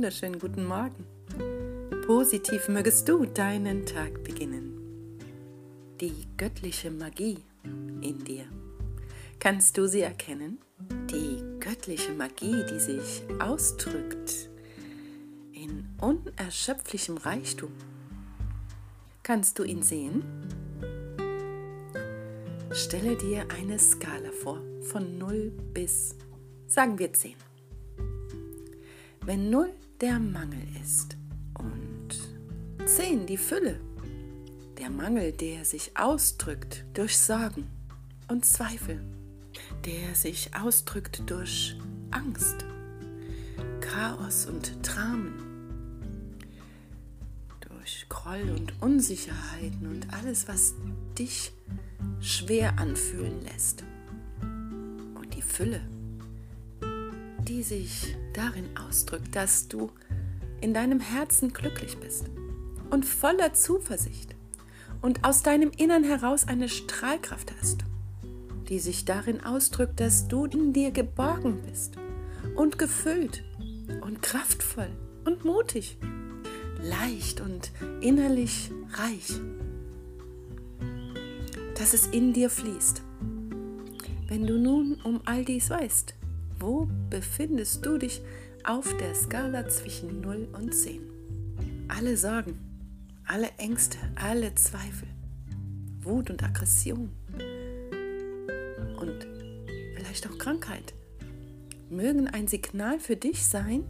wunderschönen guten Morgen. Positiv mögest du deinen Tag beginnen. Die göttliche Magie in dir. Kannst du sie erkennen? Die göttliche Magie, die sich ausdrückt in unerschöpflichem Reichtum. Kannst du ihn sehen? Stelle dir eine Skala vor, von 0 bis, sagen wir 10. Wenn 0 der Mangel ist. Und 10 die Fülle, der Mangel, der sich ausdrückt durch Sorgen und Zweifel, der sich ausdrückt durch Angst, Chaos und Dramen, durch Groll und Unsicherheiten und alles, was dich schwer anfühlen lässt. Und die Fülle, die sich darin ausdrückt, dass du in deinem Herzen glücklich bist und voller Zuversicht und aus deinem Innern heraus eine Strahlkraft hast, die sich darin ausdrückt, dass du in dir geborgen bist und gefüllt und kraftvoll und mutig, leicht und innerlich reich, dass es in dir fließt. Wenn du nun um all dies weißt, wo befindest du dich auf der Skala zwischen 0 und 10? Alle Sorgen, alle Ängste, alle Zweifel, Wut und Aggression und vielleicht auch Krankheit mögen ein Signal für dich sein,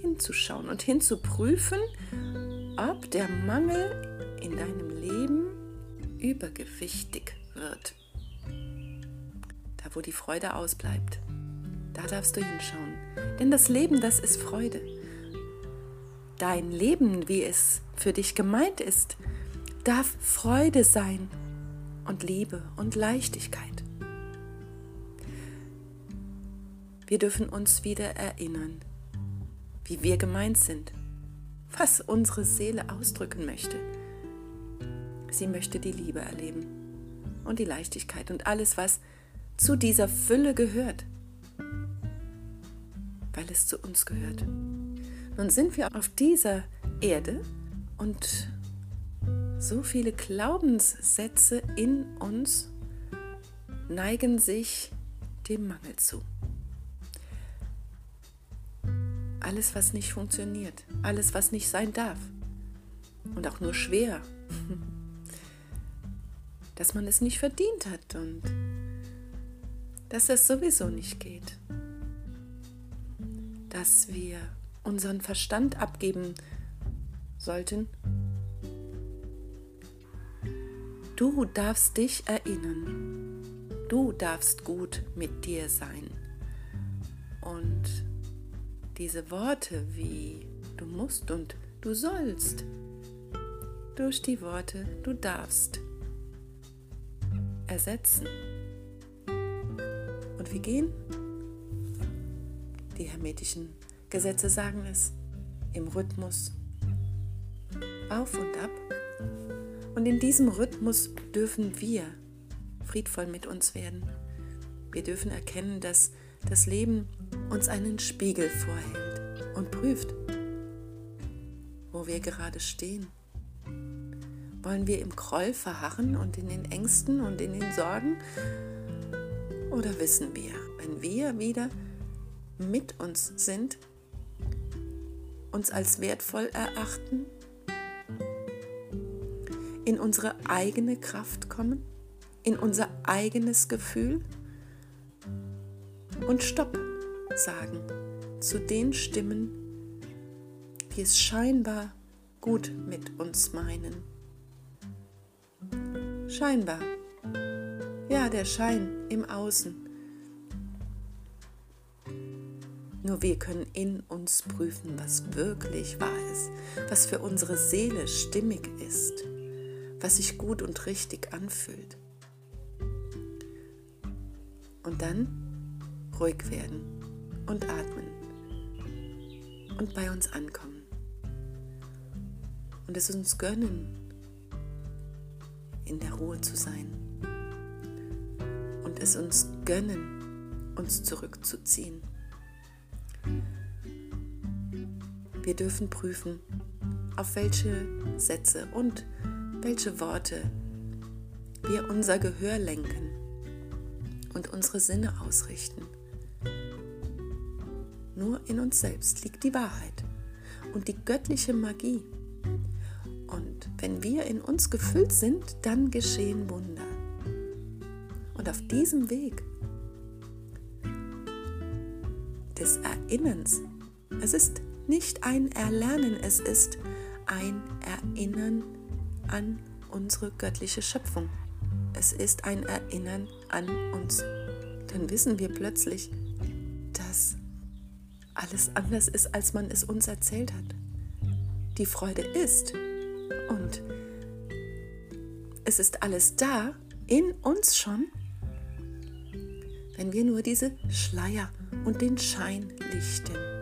hinzuschauen und hinzuprüfen, ob der Mangel in deinem Leben übergewichtig wird. Da, wo die Freude ausbleibt. Da darfst du hinschauen. Denn das Leben, das ist Freude. Dein Leben, wie es für dich gemeint ist, darf Freude sein und Liebe und Leichtigkeit. Wir dürfen uns wieder erinnern, wie wir gemeint sind, was unsere Seele ausdrücken möchte. Sie möchte die Liebe erleben und die Leichtigkeit und alles, was zu dieser Fülle gehört weil es zu uns gehört. Nun sind wir auf dieser Erde und so viele Glaubenssätze in uns neigen sich dem Mangel zu. Alles, was nicht funktioniert, alles, was nicht sein darf und auch nur schwer, dass man es nicht verdient hat und dass es sowieso nicht geht dass wir unseren Verstand abgeben sollten. Du darfst dich erinnern. Du darfst gut mit dir sein. Und diese Worte wie du musst und du sollst, durch die Worte du darfst ersetzen. Und wir gehen die hermetischen Gesetze sagen es im Rhythmus auf und ab. Und in diesem Rhythmus dürfen wir friedvoll mit uns werden. Wir dürfen erkennen, dass das Leben uns einen Spiegel vorhält und prüft, wo wir gerade stehen. Wollen wir im Groll verharren und in den Ängsten und in den Sorgen? Oder wissen wir, wenn wir wieder mit uns sind, uns als wertvoll erachten, in unsere eigene Kraft kommen, in unser eigenes Gefühl und Stopp sagen zu den Stimmen, die es scheinbar gut mit uns meinen. Scheinbar. Ja, der Schein im Außen Nur wir können in uns prüfen, was wirklich wahr ist, was für unsere Seele stimmig ist, was sich gut und richtig anfühlt. Und dann ruhig werden und atmen und bei uns ankommen. Und es uns gönnen, in der Ruhe zu sein. Und es uns gönnen, uns zurückzuziehen Wir dürfen prüfen, auf welche Sätze und welche Worte wir unser Gehör lenken und unsere Sinne ausrichten. Nur in uns selbst liegt die Wahrheit und die göttliche Magie. Und wenn wir in uns gefüllt sind, dann geschehen Wunder. Und auf diesem Weg des Erinnerns, es ist nicht ein Erlernen, es ist ein Erinnern an unsere göttliche Schöpfung. Es ist ein Erinnern an uns. Dann wissen wir plötzlich, dass alles anders ist, als man es uns erzählt hat. Die Freude ist und es ist alles da in uns schon, wenn wir nur diese Schleier und den Schein lichten.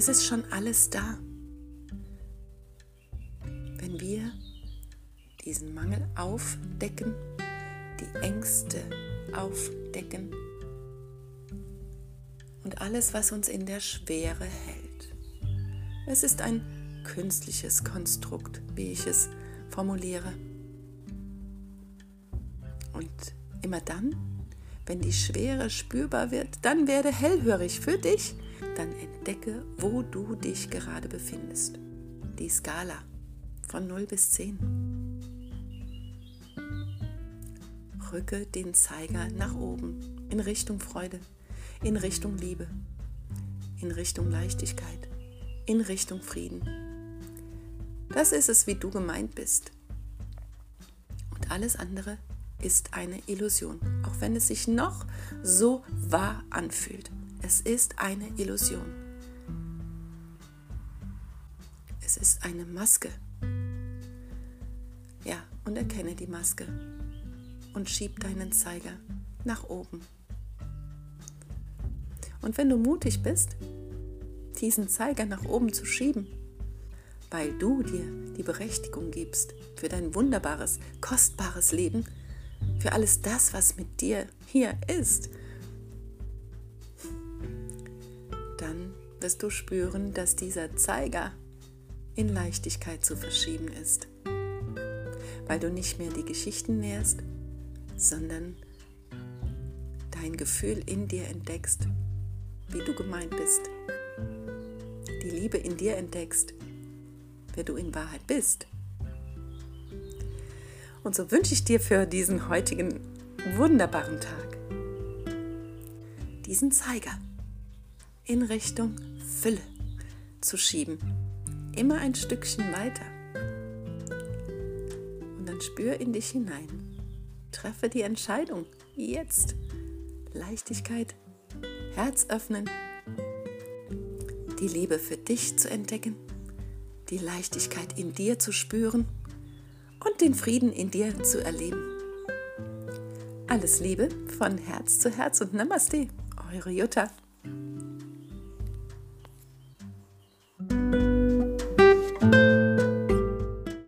Es ist schon alles da. Wenn wir diesen Mangel aufdecken, die Ängste aufdecken und alles, was uns in der Schwere hält. Es ist ein künstliches Konstrukt, wie ich es formuliere. Und immer dann, wenn die Schwere spürbar wird, dann werde hellhörig für dich, dann entdecke, wo du dich gerade befindest. Die Skala von 0 bis 10. Rücke den Zeiger nach oben in Richtung Freude, in Richtung Liebe, in Richtung Leichtigkeit, in Richtung Frieden. Das ist es, wie du gemeint bist. Und alles andere ist eine Illusion, auch wenn es sich noch so wahr anfühlt. Es ist eine Illusion. Es ist eine Maske. Ja, und erkenne die Maske und schieb deinen Zeiger nach oben. Und wenn du mutig bist, diesen Zeiger nach oben zu schieben, weil du dir die Berechtigung gibst für dein wunderbares, kostbares Leben, für alles das, was mit dir hier ist, dann wirst du spüren, dass dieser Zeiger in Leichtigkeit zu verschieben ist, weil du nicht mehr die Geschichten nährst, sondern dein Gefühl in dir entdeckst, wie du gemeint bist, die Liebe in dir entdeckst, wer du in Wahrheit bist. Und so wünsche ich dir für diesen heutigen wunderbaren Tag diesen Zeiger in Richtung Fülle zu schieben. Immer ein Stückchen weiter. Und dann spür in dich hinein. Treffe die Entscheidung jetzt. Leichtigkeit, Herz öffnen, die Liebe für dich zu entdecken die Leichtigkeit in dir zu spüren und den Frieden in dir zu erleben. Alles Liebe von Herz zu Herz und Namaste, eure Jutta.